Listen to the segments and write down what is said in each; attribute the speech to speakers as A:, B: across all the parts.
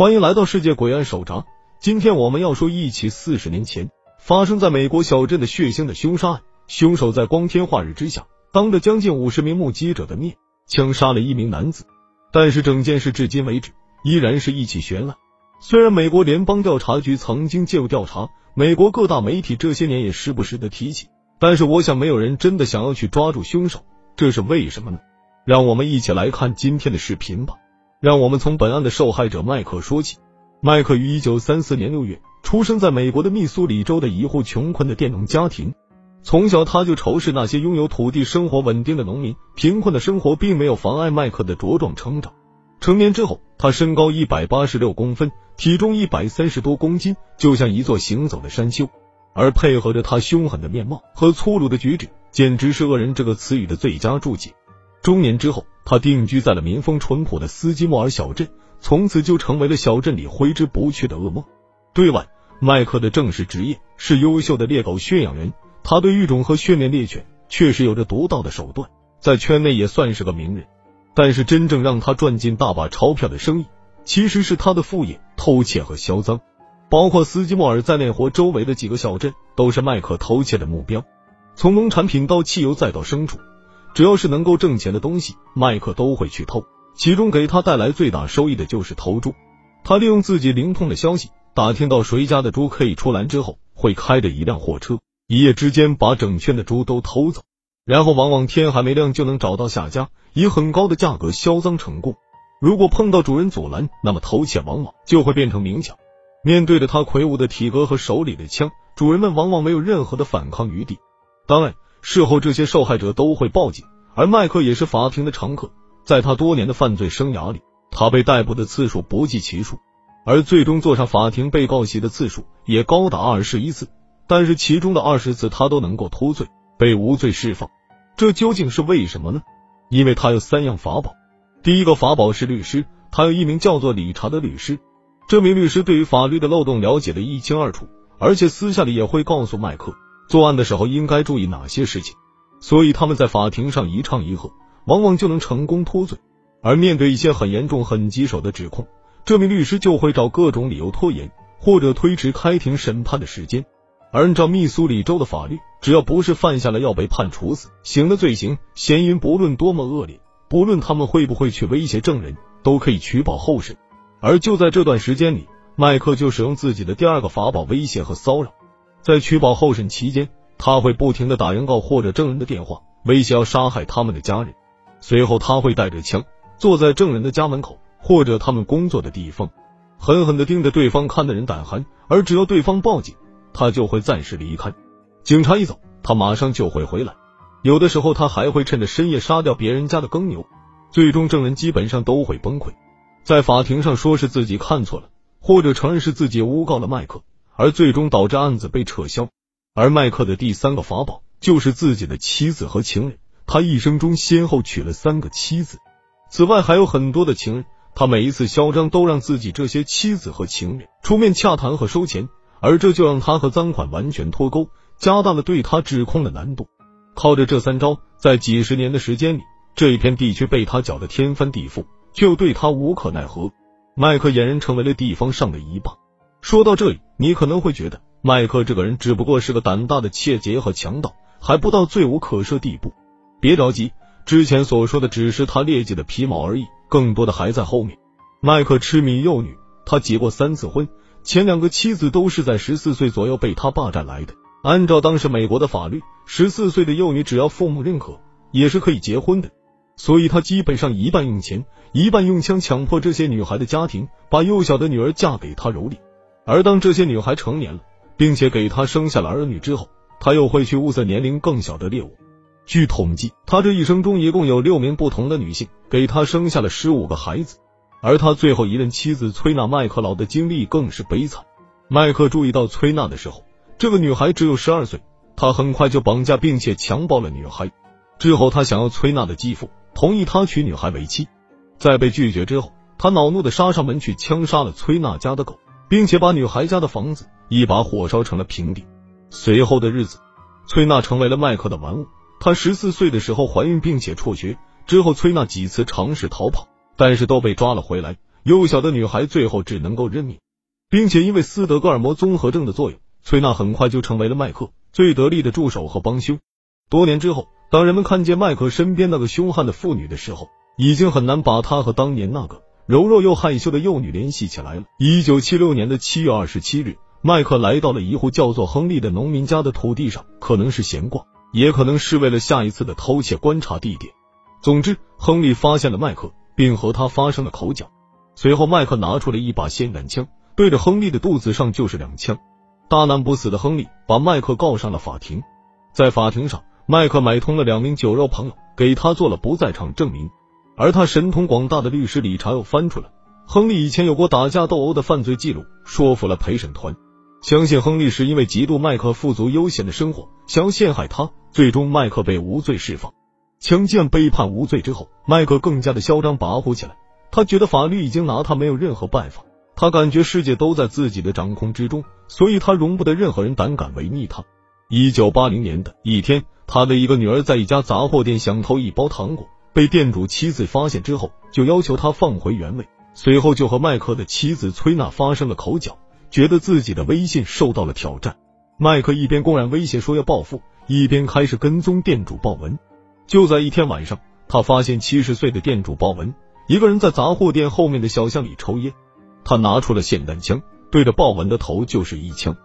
A: 欢迎来到世界诡案手札。今天我们要说一起四十年前发生在美国小镇的血腥的凶杀案。凶手在光天化日之下，当着将近五十名目击者的面，枪杀了一名男子。但是整件事至今为止依然是一起悬案。虽然美国联邦调查局曾经介入调查，美国各大媒体这些年也时不时的提起，但是我想没有人真的想要去抓住凶手，这是为什么呢？让我们一起来看今天的视频吧。让我们从本案的受害者麦克说起。麦克于一九三四年六月出生在美国的密苏里州的一户穷困的佃农家庭。从小他就仇视那些拥有土地、生活稳定的农民。贫困的生活并没有妨碍麦克的茁壮成长。成年之后，他身高一百八十六公分，体重一百三十多公斤，就像一座行走的山丘。而配合着他凶狠的面貌和粗鲁的举止，简直是“恶人”这个词语的最佳注解。中年之后，他定居在了民风淳朴的斯基莫尔小镇，从此就成为了小镇里挥之不去的噩梦。对外，麦克的正式职业是优秀的猎狗驯养人，他对育种和训练猎犬确实有着独到的手段，在圈内也算是个名人。但是，真正让他赚进大把钞票的生意，其实是他的副业——偷窃和销赃。包括斯基莫尔在内，活周围的几个小镇都是麦克偷窃的目标，从农产品到汽油再到牲畜。只要是能够挣钱的东西，麦克都会去偷。其中给他带来最大收益的就是偷猪。他利用自己灵通的消息，打听到谁家的猪可以出栏之后，会开着一辆货车，一夜之间把整圈的猪都偷走。然后往往天还没亮就能找到下家，以很高的价格销赃成功。如果碰到主人阻拦，那么偷窃往往就会变成明抢。面对着他魁梧的体格和手里的枪，主人们往往没有任何的反抗余地。当然。事后，这些受害者都会报警，而麦克也是法庭的常客。在他多年的犯罪生涯里，他被逮捕的次数不计其数，而最终坐上法庭被告席的次数也高达二十一次。但是其中的二十次，他都能够脱罪，被无罪释放。这究竟是为什么呢？因为他有三样法宝。第一个法宝是律师，他有一名叫做理查的律师。这名律师对于法律的漏洞了解的一清二楚，而且私下里也会告诉麦克。作案的时候应该注意哪些事情？所以他们在法庭上一唱一和，往往就能成功脱罪。而面对一些很严重、很棘手的指控，这名律师就会找各种理由拖延或者推迟开庭审判的时间。而按照密苏里州的法律，只要不是犯下了要被判处死刑的罪行，嫌疑人不论多么恶劣，不论他们会不会去威胁证人，都可以取保候审。而就在这段时间里，麦克就使用自己的第二个法宝——威胁和骚扰。在取保候审期间，他会不停的打原告或者证人的电话，威胁要杀害他们的家人。随后，他会带着枪坐在证人的家门口或者他们工作的地方，狠狠的盯着对方看的人胆寒。而只要对方报警，他就会暂时离开。警察一走，他马上就会回来。有的时候，他还会趁着深夜杀掉别人家的耕牛。最终，证人基本上都会崩溃，在法庭上说是自己看错了，或者承认是自己诬告了麦克。而最终导致案子被撤销。而麦克的第三个法宝就是自己的妻子和情人，他一生中先后娶了三个妻子，此外还有很多的情人。他每一次嚣张都让自己这些妻子和情人出面洽谈和收钱，而这就让他和赃款完全脱钩，加大了对他指控的难度。靠着这三招，在几十年的时间里，这一片地区被他搅得天翻地覆，却又对他无可奈何。麦克俨然成为了地方上的一霸。说到这里，你可能会觉得麦克这个人只不过是个胆大的窃贼和强盗，还不到罪无可赦地步。别着急，之前所说的只是他劣迹的皮毛而已，更多的还在后面。麦克痴迷幼女，他结过三次婚，前两个妻子都是在十四岁左右被他霸占来的。按照当时美国的法律，十四岁的幼女只要父母认可，也是可以结婚的。所以他基本上一半用钱，一半用枪强迫这些女孩的家庭把幼小的女儿嫁给他蹂躏。而当这些女孩成年了，并且给他生下了儿女之后，他又会去物色年龄更小的猎物。据统计，他这一生中一共有六名不同的女性给他生下了十五个孩子。而他最后一任妻子崔娜·麦克劳的经历更是悲惨。麦克注意到崔娜的时候，这个女孩只有十二岁，他很快就绑架并且强暴了女孩。之后，他想要崔娜的继父同意他娶女孩为妻，在被拒绝之后，他恼怒的杀上门去枪杀了崔娜家的狗。并且把女孩家的房子一把火烧成了平地。随后的日子，崔娜成为了麦克的玩物。她十四岁的时候怀孕，并且辍学。之后，崔娜几次尝试逃跑，但是都被抓了回来。幼小的女孩最后只能够认命，并且因为斯德哥尔摩综合症的作用，崔娜很快就成为了麦克最得力的助手和帮凶。多年之后，当人们看见麦克身边那个凶悍的妇女的时候，已经很难把她和当年那个柔弱又害羞的幼女联系起来了。一九七六年的七月二十七日，麦克来到了一户叫做亨利的农民家的土地上，可能是闲逛，也可能是为了下一次的偷窃观察地点。总之，亨利发现了麦克，并和他发生了口角。随后，麦克拿出了一把霰弹枪，对着亨利的肚子上就是两枪。大难不死的亨利把麦克告上了法庭。在法庭上，麦克买通了两名酒肉朋友，给他做了不在场证明。而他神通广大的律师理查又翻出了亨利以前有过打架斗殴的犯罪记录，说服了陪审团，相信亨利是因为嫉妒麦克富足悠闲的生活，想要陷害他。最终，麦克被无罪释放。强奸被判无罪之后，麦克更加的嚣张跋扈起来。他觉得法律已经拿他没有任何办法，他感觉世界都在自己的掌控之中，所以他容不得任何人胆敢违逆他。一九八零年的一天，他的一个女儿在一家杂货店想偷一包糖果，被店主妻子发现之后，就要求他放回原位。随后就和麦克的妻子崔娜发生了口角，觉得自己的威信受到了挑战。麦克一边公然威胁说要报复，一边开始跟踪店主鲍文。就在一天晚上，他发现七十岁的店主鲍文一个人在杂货店后面的小巷里抽烟。他拿出了霰弹枪，对着鲍文的头就是一枪。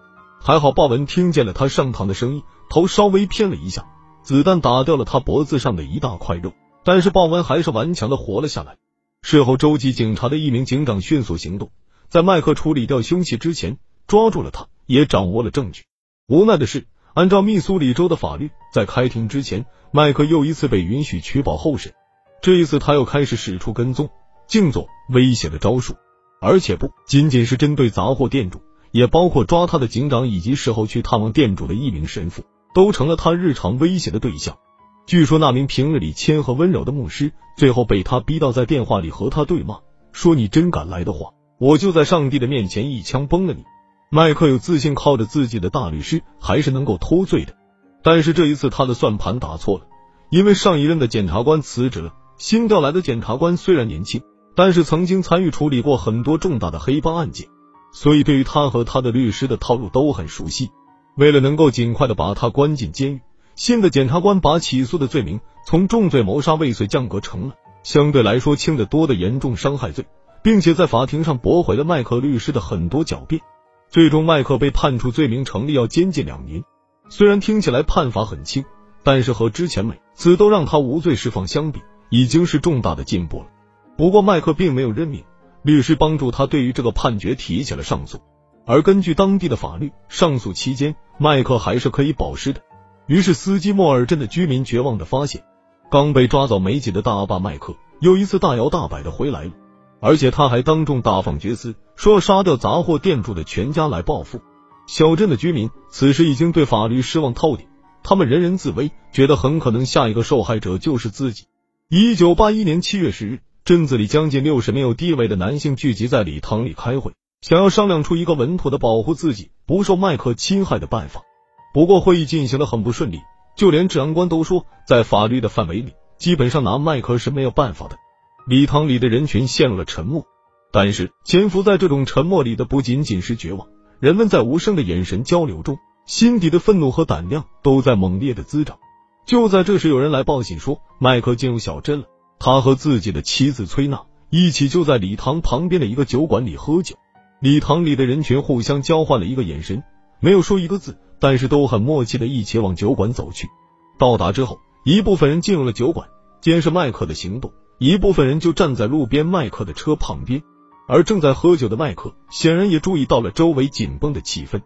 A: 还好鲍文听见了他上膛的声音，头稍微偏了一下，子弹打掉了他脖子上的一大块肉。但是鲍文还是顽强的活了下来。事后，州级警察的一名警长迅速行动，在麦克处理掉凶器之前抓住了他，也掌握了证据。无奈的是。按照密苏里州的法律，在开庭之前，麦克又一次被允许取保候审。这一次，他又开始使出跟踪、静坐、威胁的招数，而且不仅仅是针对杂货店主，也包括抓他的警长以及事后去探望店主的一名神父，都成了他日常威胁的对象。据说，那名平日里谦和温柔的牧师，最后被他逼到在电话里和他对骂，说：“你真敢来的话，我就在上帝的面前一枪崩了你。”麦克有自信，靠着自己的大律师还是能够脱罪的。但是这一次他的算盘打错了，因为上一任的检察官辞职了，新调来的检察官虽然年轻，但是曾经参与处理过很多重大的黑帮案件，所以对于他和他的律师的套路都很熟悉。为了能够尽快的把他关进监狱，新的检察官把起诉的罪名从重罪谋杀未遂降格成了相对来说轻得多的严重伤害罪，并且在法庭上驳回了麦克律师的很多狡辩。最终，麦克被判处罪名成立，要监禁两年。虽然听起来判罚很轻，但是和之前每次都让他无罪释放相比，已经是重大的进步了。不过，麦克并没有认命，律师帮助他对于这个判决提起了上诉。而根据当地的法律，上诉期间麦克还是可以保释的。于是，斯基莫尔镇的居民绝望的发现，刚被抓走没几的大阿爸麦克又一次大摇大摆的回来了。而且他还当众大放厥词，说要杀掉杂货店主的全家来报复。小镇的居民此时已经对法律失望透顶，他们人人自危，觉得很可能下一个受害者就是自己。一九八一年七月十日，镇子里将近六十名有地位的男性聚集在礼堂里开会，想要商量出一个稳妥的保护自己不受麦克侵害的办法。不过会议进行的很不顺利，就连治安官都说，在法律的范围里，基本上拿麦克是没有办法的。礼堂里的人群陷入了沉默，但是潜伏在这种沉默里的不仅仅是绝望，人们在无声的眼神交流中，心底的愤怒和胆量都在猛烈的滋长。就在这时，有人来报信说，麦克进入小镇了，他和自己的妻子崔娜一起就在礼堂旁边的一个酒馆里喝酒。礼堂里的人群互相交换了一个眼神，没有说一个字，但是都很默契的一起往酒馆走去。到达之后，一部分人进入了酒馆，监视麦克的行动。一部分人就站在路边麦克的车旁边，而正在喝酒的麦克显然也注意到了周围紧绷的气氛。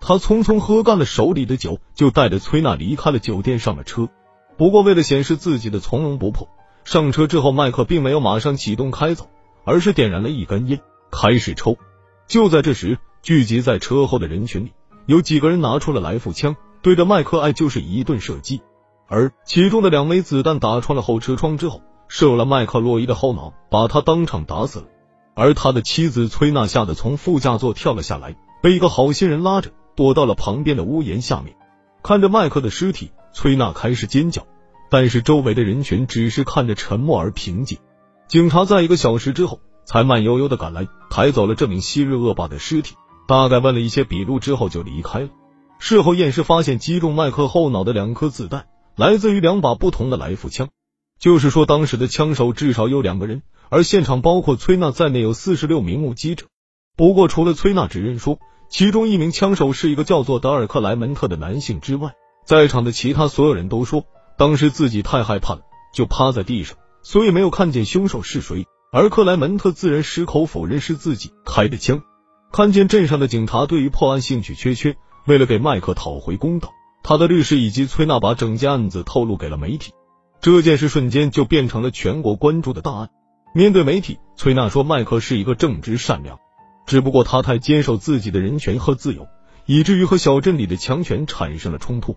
A: 他匆匆喝干了手里的酒，就带着崔娜离开了酒店，上了车。不过，为了显示自己的从容不迫，上车之后，麦克并没有马上启动开走，而是点燃了一根烟，开始抽。就在这时，聚集在车后的人群里，有几个人拿出了来福枪，对着麦克爱就是一顿射击。而其中的两枚子弹打穿了后车窗之后。射了麦克洛伊的后脑，把他当场打死了。而他的妻子崔娜吓得从副驾座跳了下来，被一个好心人拉着躲到了旁边的屋檐下面。看着麦克的尸体，崔娜开始尖叫，但是周围的人群只是看着沉默而平静。警察在一个小时之后才慢悠悠的赶来，抬走了这名昔日恶霸的尸体。大概问了一些笔录之后就离开了。事后验尸发现，击中麦克后脑的两颗子弹来自于两把不同的来福枪，就是说当时的枪手至少有两个人，而现场包括崔娜在内有四十六名目击者。不过除了崔娜指认说其中一名枪手是一个叫做德尔克莱门特的男性之外，在场的其他所有人都说当时自己太害怕了，就趴在地上，所以没有看见凶手是谁。而克莱门特自然矢口否认是自己开的枪。看见镇上的警察对于破案兴趣缺缺，为了给麦克讨回公道，他的律师以及崔娜把整件案子透露给了媒体。这件事瞬间就变成了全国关注的大案。面对媒体，崔娜说麦克是一个正直善良，只不过他太坚守自己的人权和自由，以至于和小镇里的强权产生了冲突，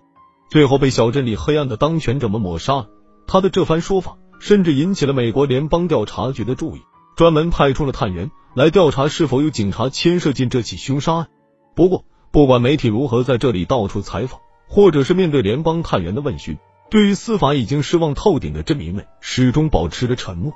A: 最后被小镇里黑暗的当权者们抹杀了。他的这番说法甚至引起了美国联邦调查局的注意。专门派出了探员来调查是否有警察牵涉进这起凶杀案。不过，不管媒体如何在这里到处采访，或者是面对联邦探员的问询，对于司法已经失望透顶的镇民们始终保持着沉默，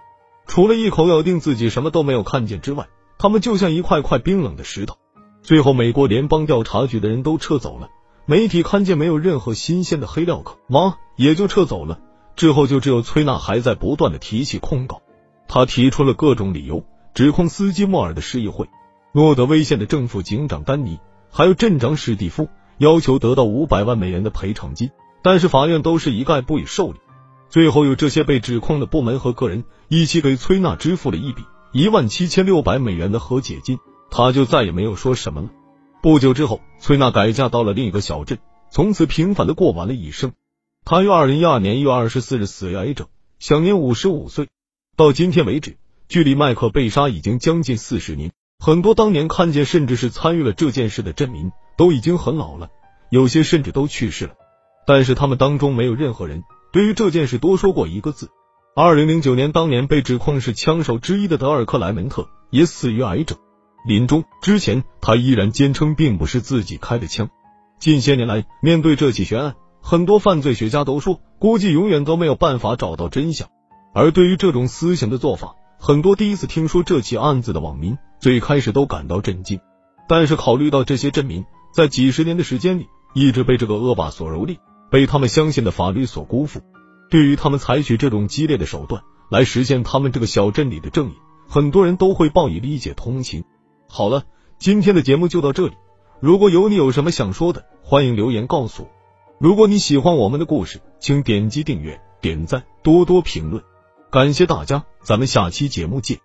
A: 除了一口咬定自己什么都没有看见之外，他们就像一块块冰冷的石头。最后，美国联邦调查局的人都撤走了，媒体看见没有任何新鲜的黑料可挖，也就撤走了。之后，就只有崔娜还在不断的提起控告。他提出了各种理由，指控司机莫尔的市议会、诺德威县的政府警长丹尼，还有镇长史蒂夫，要求得到五百万美元的赔偿金，但是法院都是一概不予受理。最后，有这些被指控的部门和个人一起给崔娜支付了一笔一万七千六百美元的和解金，他就再也没有说什么了。不久之后，崔娜改嫁到了另一个小镇，从此平凡的过完了一生。她于二零一二年一月二十四日死于癌症，享年五十五岁。到今天为止，距离麦克被杀已经将近四十年。很多当年看见甚至是参与了这件事的镇民都已经很老了，有些甚至都去世了。但是他们当中没有任何人对于这件事多说过一个字。二零零九年，当年被指控是枪手之一的德尔克莱门特也死于癌症。临终之前，他依然坚称并不是自己开的枪。近些年来，面对这起悬案，很多犯罪学家都说，估计永远都没有办法找到真相。而对于这种私刑的做法，很多第一次听说这起案子的网民最开始都感到震惊。但是考虑到这些镇民在几十年的时间里一直被这个恶霸所蹂躏，被他们相信的法律所辜负，对于他们采取这种激烈的手段来实现他们这个小镇里的正义，很多人都会报以理解同情。好了，今天的节目就到这里。如果有你有什么想说的，欢迎留言告诉我。如果你喜欢我们的故事，请点击订阅、点赞、多多评论。感谢大家，咱们下期节目见。